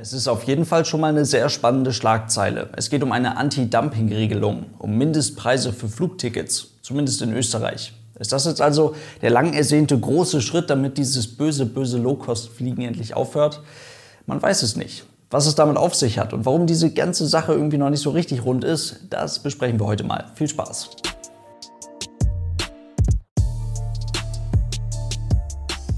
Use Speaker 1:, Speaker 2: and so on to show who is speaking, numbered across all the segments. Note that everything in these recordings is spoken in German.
Speaker 1: Es ist auf jeden Fall schon mal eine sehr spannende Schlagzeile. Es geht um eine Anti-Dumping-Regelung, um Mindestpreise für Flugtickets, zumindest in Österreich. Ist das jetzt also der lang ersehnte große Schritt, damit dieses böse, böse Low-Cost-Fliegen endlich aufhört? Man weiß es nicht. Was es damit auf sich hat und warum diese ganze Sache irgendwie noch nicht so richtig rund ist, das besprechen wir heute mal. Viel Spaß!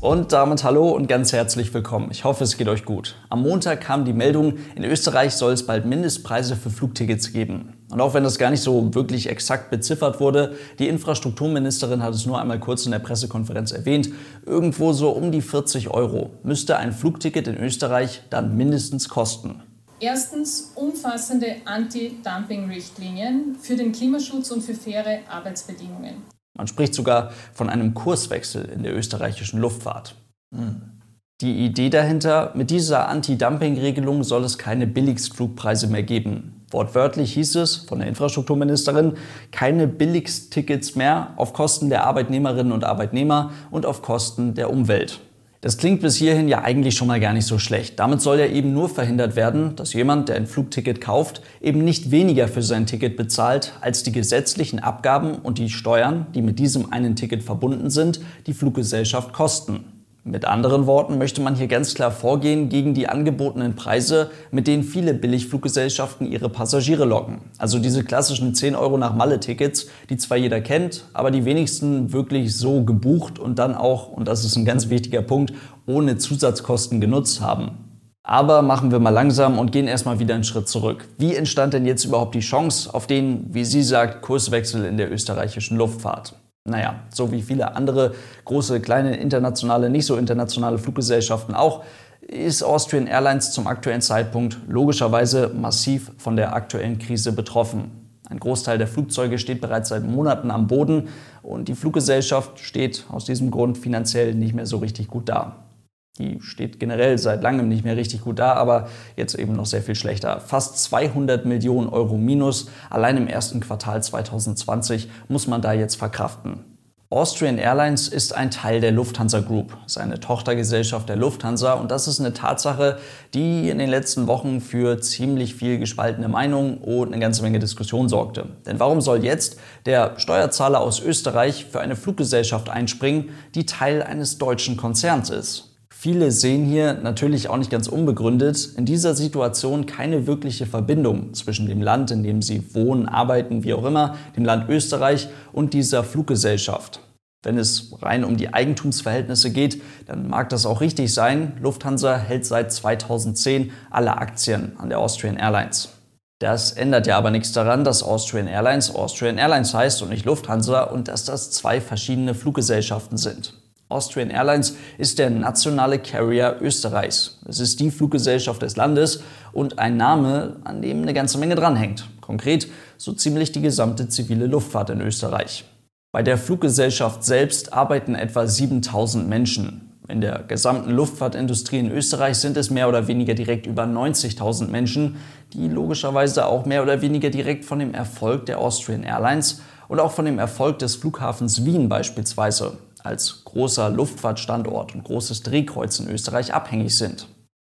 Speaker 1: Und damit hallo und ganz herzlich willkommen. Ich hoffe, es geht euch gut. Am Montag kam die Meldung, in Österreich soll es bald Mindestpreise für Flugtickets geben. Und auch wenn das gar nicht so wirklich exakt beziffert wurde, die Infrastrukturministerin hat es nur einmal kurz in der Pressekonferenz erwähnt, irgendwo so um die 40 Euro müsste ein Flugticket in Österreich dann mindestens kosten.
Speaker 2: Erstens umfassende Anti-Dumping-Richtlinien für den Klimaschutz und für faire Arbeitsbedingungen.
Speaker 1: Man spricht sogar von einem Kurswechsel in der österreichischen Luftfahrt. Hm. Die Idee dahinter, mit dieser Anti-Dumping-Regelung soll es keine Billigstflugpreise mehr geben. Wortwörtlich hieß es von der Infrastrukturministerin, keine Billigstickets mehr auf Kosten der Arbeitnehmerinnen und Arbeitnehmer und auf Kosten der Umwelt. Das klingt bis hierhin ja eigentlich schon mal gar nicht so schlecht. Damit soll ja eben nur verhindert werden, dass jemand, der ein Flugticket kauft, eben nicht weniger für sein Ticket bezahlt, als die gesetzlichen Abgaben und die Steuern, die mit diesem einen Ticket verbunden sind, die Fluggesellschaft kosten. Mit anderen Worten möchte man hier ganz klar vorgehen gegen die angebotenen Preise, mit denen viele Billigfluggesellschaften ihre Passagiere locken. Also diese klassischen 10 Euro nach Malle-Tickets, die zwar jeder kennt, aber die wenigsten wirklich so gebucht und dann auch, und das ist ein ganz wichtiger Punkt, ohne Zusatzkosten genutzt haben. Aber machen wir mal langsam und gehen erstmal wieder einen Schritt zurück. Wie entstand denn jetzt überhaupt die Chance auf den, wie sie sagt, Kurswechsel in der österreichischen Luftfahrt? Naja, so wie viele andere große, kleine, internationale, nicht so internationale Fluggesellschaften auch, ist Austrian Airlines zum aktuellen Zeitpunkt logischerweise massiv von der aktuellen Krise betroffen. Ein Großteil der Flugzeuge steht bereits seit Monaten am Boden und die Fluggesellschaft steht aus diesem Grund finanziell nicht mehr so richtig gut da. Die steht generell seit langem nicht mehr richtig gut da, aber jetzt eben noch sehr viel schlechter. Fast 200 Millionen Euro Minus allein im ersten Quartal 2020 muss man da jetzt verkraften. Austrian Airlines ist ein Teil der Lufthansa Group, seine Tochtergesellschaft der Lufthansa und das ist eine Tatsache, die in den letzten Wochen für ziemlich viel gespaltene Meinungen und eine ganze Menge Diskussion sorgte. Denn warum soll jetzt der Steuerzahler aus Österreich für eine Fluggesellschaft einspringen, die Teil eines deutschen Konzerns ist? Viele sehen hier natürlich auch nicht ganz unbegründet in dieser Situation keine wirkliche Verbindung zwischen dem Land, in dem sie wohnen, arbeiten, wie auch immer, dem Land Österreich und dieser Fluggesellschaft. Wenn es rein um die Eigentumsverhältnisse geht, dann mag das auch richtig sein. Lufthansa hält seit 2010 alle Aktien an der Austrian Airlines. Das ändert ja aber nichts daran, dass Austrian Airlines Austrian Airlines heißt und nicht Lufthansa und dass das zwei verschiedene Fluggesellschaften sind. Austrian Airlines ist der nationale Carrier Österreichs. Es ist die Fluggesellschaft des Landes und ein Name, an dem eine ganze Menge dranhängt. Konkret so ziemlich die gesamte zivile Luftfahrt in Österreich. Bei der Fluggesellschaft selbst arbeiten etwa 7000 Menschen. In der gesamten Luftfahrtindustrie in Österreich sind es mehr oder weniger direkt über 90.000 Menschen, die logischerweise auch mehr oder weniger direkt von dem Erfolg der Austrian Airlines und auch von dem Erfolg des Flughafens Wien beispielsweise als großer Luftfahrtstandort und großes Drehkreuz in Österreich abhängig sind.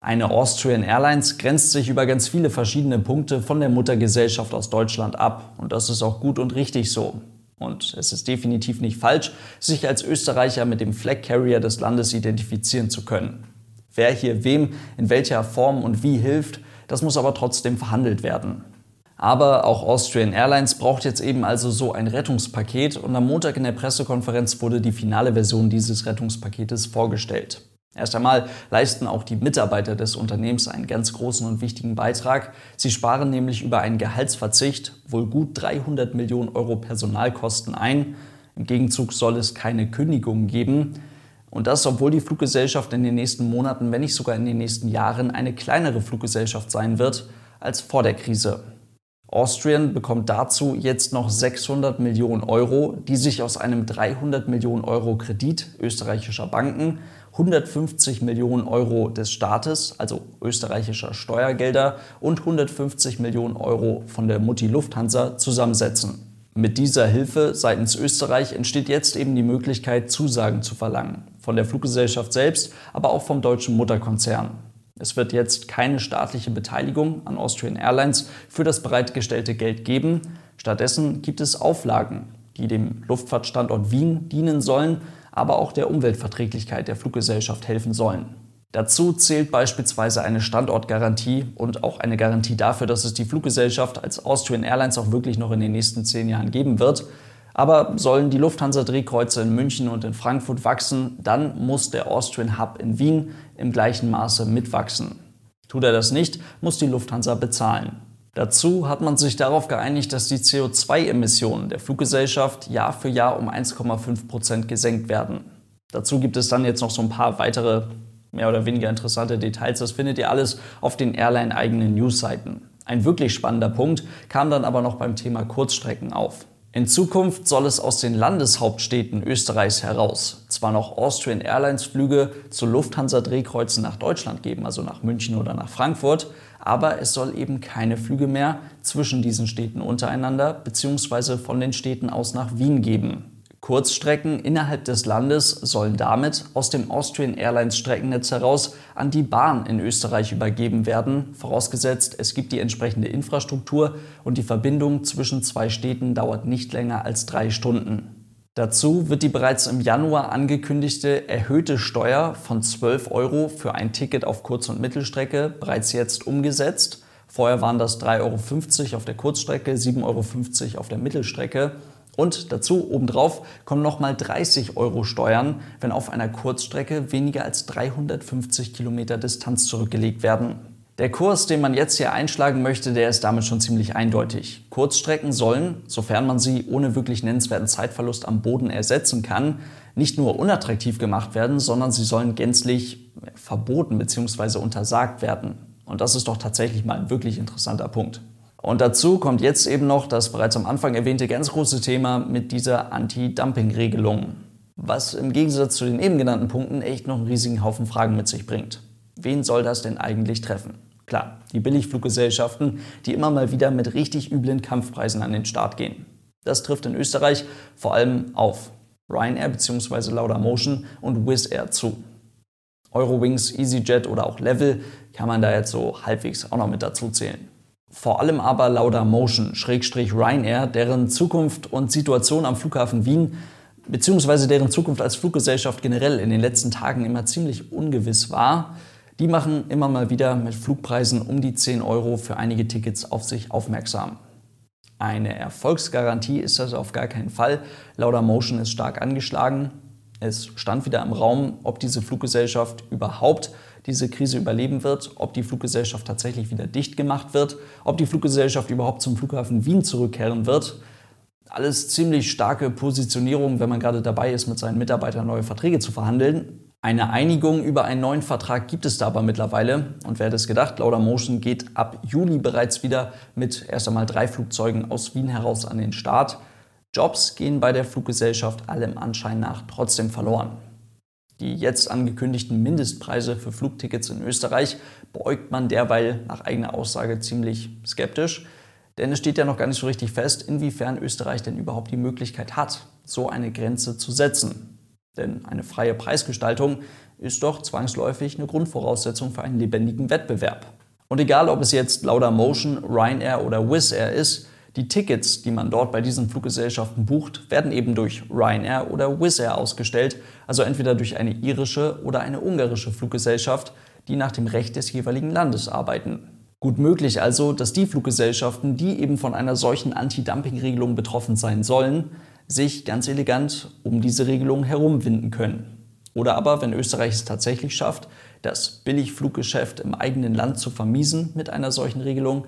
Speaker 1: Eine Austrian Airlines grenzt sich über ganz viele verschiedene Punkte von der Muttergesellschaft aus Deutschland ab. Und das ist auch gut und richtig so. Und es ist definitiv nicht falsch, sich als Österreicher mit dem Flag Carrier des Landes identifizieren zu können. Wer hier wem in welcher Form und wie hilft, das muss aber trotzdem verhandelt werden. Aber auch Austrian Airlines braucht jetzt eben also so ein Rettungspaket und am Montag in der Pressekonferenz wurde die finale Version dieses Rettungspaketes vorgestellt. Erst einmal leisten auch die Mitarbeiter des Unternehmens einen ganz großen und wichtigen Beitrag. Sie sparen nämlich über einen Gehaltsverzicht wohl gut 300 Millionen Euro Personalkosten ein. Im Gegenzug soll es keine Kündigungen geben. Und das, obwohl die Fluggesellschaft in den nächsten Monaten, wenn nicht sogar in den nächsten Jahren, eine kleinere Fluggesellschaft sein wird als vor der Krise. Austrian bekommt dazu jetzt noch 600 Millionen Euro, die sich aus einem 300 Millionen Euro Kredit österreichischer Banken, 150 Millionen Euro des Staates, also österreichischer Steuergelder und 150 Millionen Euro von der Mutti Lufthansa zusammensetzen. Mit dieser Hilfe seitens Österreich entsteht jetzt eben die Möglichkeit, Zusagen zu verlangen. Von der Fluggesellschaft selbst, aber auch vom deutschen Mutterkonzern. Es wird jetzt keine staatliche Beteiligung an Austrian Airlines für das bereitgestellte Geld geben. Stattdessen gibt es Auflagen, die dem Luftfahrtstandort Wien dienen sollen, aber auch der Umweltverträglichkeit der Fluggesellschaft helfen sollen. Dazu zählt beispielsweise eine Standortgarantie und auch eine Garantie dafür, dass es die Fluggesellschaft als Austrian Airlines auch wirklich noch in den nächsten zehn Jahren geben wird. Aber sollen die Lufthansa-Drehkreuze in München und in Frankfurt wachsen, dann muss der Austrian Hub in Wien im gleichen Maße mitwachsen. Tut er das nicht, muss die Lufthansa bezahlen. Dazu hat man sich darauf geeinigt, dass die CO2-Emissionen der Fluggesellschaft Jahr für Jahr um 1,5 Prozent gesenkt werden. Dazu gibt es dann jetzt noch so ein paar weitere mehr oder weniger interessante Details. Das findet ihr alles auf den Airline-eigenen Newsseiten. Ein wirklich spannender Punkt kam dann aber noch beim Thema Kurzstrecken auf. In Zukunft soll es aus den Landeshauptstädten Österreichs heraus zwar noch Austrian Airlines Flüge zu Lufthansa-Drehkreuzen nach Deutschland geben, also nach München oder nach Frankfurt, aber es soll eben keine Flüge mehr zwischen diesen Städten untereinander bzw. von den Städten aus nach Wien geben. Kurzstrecken innerhalb des Landes sollen damit aus dem Austrian Airlines Streckennetz heraus an die Bahn in Österreich übergeben werden, vorausgesetzt es gibt die entsprechende Infrastruktur und die Verbindung zwischen zwei Städten dauert nicht länger als drei Stunden. Dazu wird die bereits im Januar angekündigte erhöhte Steuer von 12 Euro für ein Ticket auf Kurz- und Mittelstrecke bereits jetzt umgesetzt. Vorher waren das 3,50 Euro auf der Kurzstrecke, 7,50 Euro auf der Mittelstrecke. Und dazu obendrauf kommen nochmal 30 Euro Steuern, wenn auf einer Kurzstrecke weniger als 350 Kilometer Distanz zurückgelegt werden. Der Kurs, den man jetzt hier einschlagen möchte, der ist damit schon ziemlich eindeutig. Kurzstrecken sollen, sofern man sie ohne wirklich nennenswerten Zeitverlust am Boden ersetzen kann, nicht nur unattraktiv gemacht werden, sondern sie sollen gänzlich verboten bzw. untersagt werden. Und das ist doch tatsächlich mal ein wirklich interessanter Punkt. Und dazu kommt jetzt eben noch das bereits am Anfang erwähnte ganz große Thema mit dieser Anti-Dumping-Regelung, was im Gegensatz zu den eben genannten Punkten echt noch einen riesigen Haufen Fragen mit sich bringt. Wen soll das denn eigentlich treffen? Klar, die Billigfluggesellschaften, die immer mal wieder mit richtig üblen Kampfpreisen an den Start gehen. Das trifft in Österreich vor allem auf Ryanair bzw. Laudamotion und Wizz Air zu. Eurowings, EasyJet oder auch Level kann man da jetzt so halbwegs auch noch mit dazu zählen. Vor allem aber Laudamotion, Schrägstrich Ryanair, deren Zukunft und Situation am Flughafen Wien beziehungsweise deren Zukunft als Fluggesellschaft generell in den letzten Tagen immer ziemlich ungewiss war, die machen immer mal wieder mit Flugpreisen um die 10 Euro für einige Tickets auf sich aufmerksam. Eine Erfolgsgarantie ist das auf gar keinen Fall. Laudamotion ist stark angeschlagen. Es stand wieder im Raum, ob diese Fluggesellschaft überhaupt diese Krise überleben wird, ob die Fluggesellschaft tatsächlich wieder dicht gemacht wird, ob die Fluggesellschaft überhaupt zum Flughafen Wien zurückkehren wird. Alles ziemlich starke Positionierung, wenn man gerade dabei ist, mit seinen Mitarbeitern neue Verträge zu verhandeln. Eine Einigung über einen neuen Vertrag gibt es da aber mittlerweile. Und wer hätte es gedacht, Laudamotion geht ab Juli bereits wieder mit erst einmal drei Flugzeugen aus Wien heraus an den Start. Jobs gehen bei der Fluggesellschaft allem Anschein nach trotzdem verloren. Die jetzt angekündigten Mindestpreise für Flugtickets in Österreich beäugt man derweil nach eigener Aussage ziemlich skeptisch. Denn es steht ja noch gar nicht so richtig fest, inwiefern Österreich denn überhaupt die Möglichkeit hat, so eine Grenze zu setzen. Denn eine freie Preisgestaltung ist doch zwangsläufig eine Grundvoraussetzung für einen lebendigen Wettbewerb. Und egal, ob es jetzt Laudamotion, Ryanair oder Wizz Air ist, die Tickets, die man dort bei diesen Fluggesellschaften bucht, werden eben durch Ryanair oder Wizz Air ausgestellt, also entweder durch eine irische oder eine ungarische Fluggesellschaft, die nach dem Recht des jeweiligen Landes arbeiten. Gut möglich also, dass die Fluggesellschaften, die eben von einer solchen Anti-Dumping-Regelung betroffen sein sollen, sich ganz elegant um diese Regelung herumwinden können. Oder aber, wenn Österreich es tatsächlich schafft, das Billigfluggeschäft im eigenen Land zu vermiesen mit einer solchen Regelung,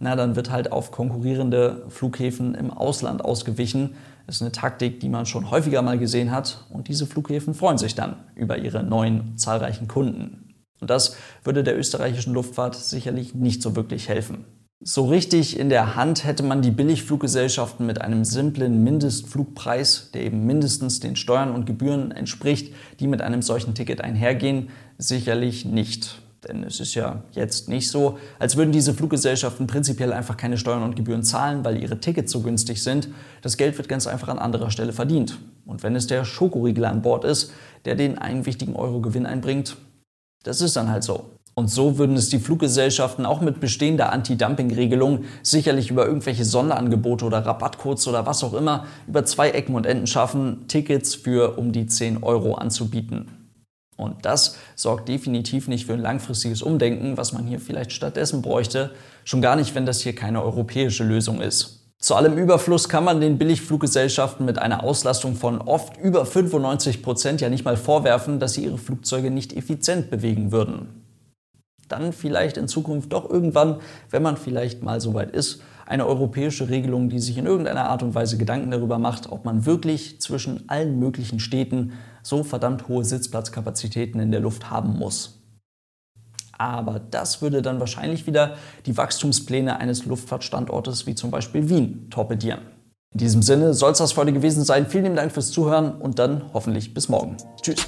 Speaker 1: na, dann wird halt auf konkurrierende Flughäfen im Ausland ausgewichen. Das ist eine Taktik, die man schon häufiger mal gesehen hat und diese Flughäfen freuen sich dann über ihre neuen zahlreichen Kunden. Und das würde der österreichischen Luftfahrt sicherlich nicht so wirklich helfen. So richtig in der Hand hätte man die Billigfluggesellschaften mit einem simplen Mindestflugpreis, der eben mindestens den Steuern und Gebühren entspricht, die mit einem solchen Ticket einhergehen, sicherlich nicht. Denn es ist ja jetzt nicht so, als würden diese Fluggesellschaften prinzipiell einfach keine Steuern und Gebühren zahlen, weil ihre Tickets so günstig sind. Das Geld wird ganz einfach an anderer Stelle verdient. Und wenn es der Schokoriegel an Bord ist, der den einen wichtigen Euro Gewinn einbringt, das ist dann halt so. Und so würden es die Fluggesellschaften auch mit bestehender Anti-Dumping-Regelung sicherlich über irgendwelche Sonderangebote oder Rabattcodes oder was auch immer über zwei Ecken und Enden schaffen, Tickets für um die 10 Euro anzubieten. Und das sorgt definitiv nicht für ein langfristiges Umdenken, was man hier vielleicht stattdessen bräuchte, schon gar nicht, wenn das hier keine europäische Lösung ist. Zu allem Überfluss kann man den Billigfluggesellschaften mit einer Auslastung von oft über 95 Prozent ja nicht mal vorwerfen, dass sie ihre Flugzeuge nicht effizient bewegen würden dann vielleicht in Zukunft doch irgendwann, wenn man vielleicht mal so weit ist, eine europäische Regelung, die sich in irgendeiner Art und Weise Gedanken darüber macht, ob man wirklich zwischen allen möglichen Städten so verdammt hohe Sitzplatzkapazitäten in der Luft haben muss. Aber das würde dann wahrscheinlich wieder die Wachstumspläne eines Luftfahrtstandortes wie zum Beispiel Wien torpedieren. In diesem Sinne soll es das heute gewesen sein. Vielen Dank fürs Zuhören und dann hoffentlich bis morgen. Tschüss.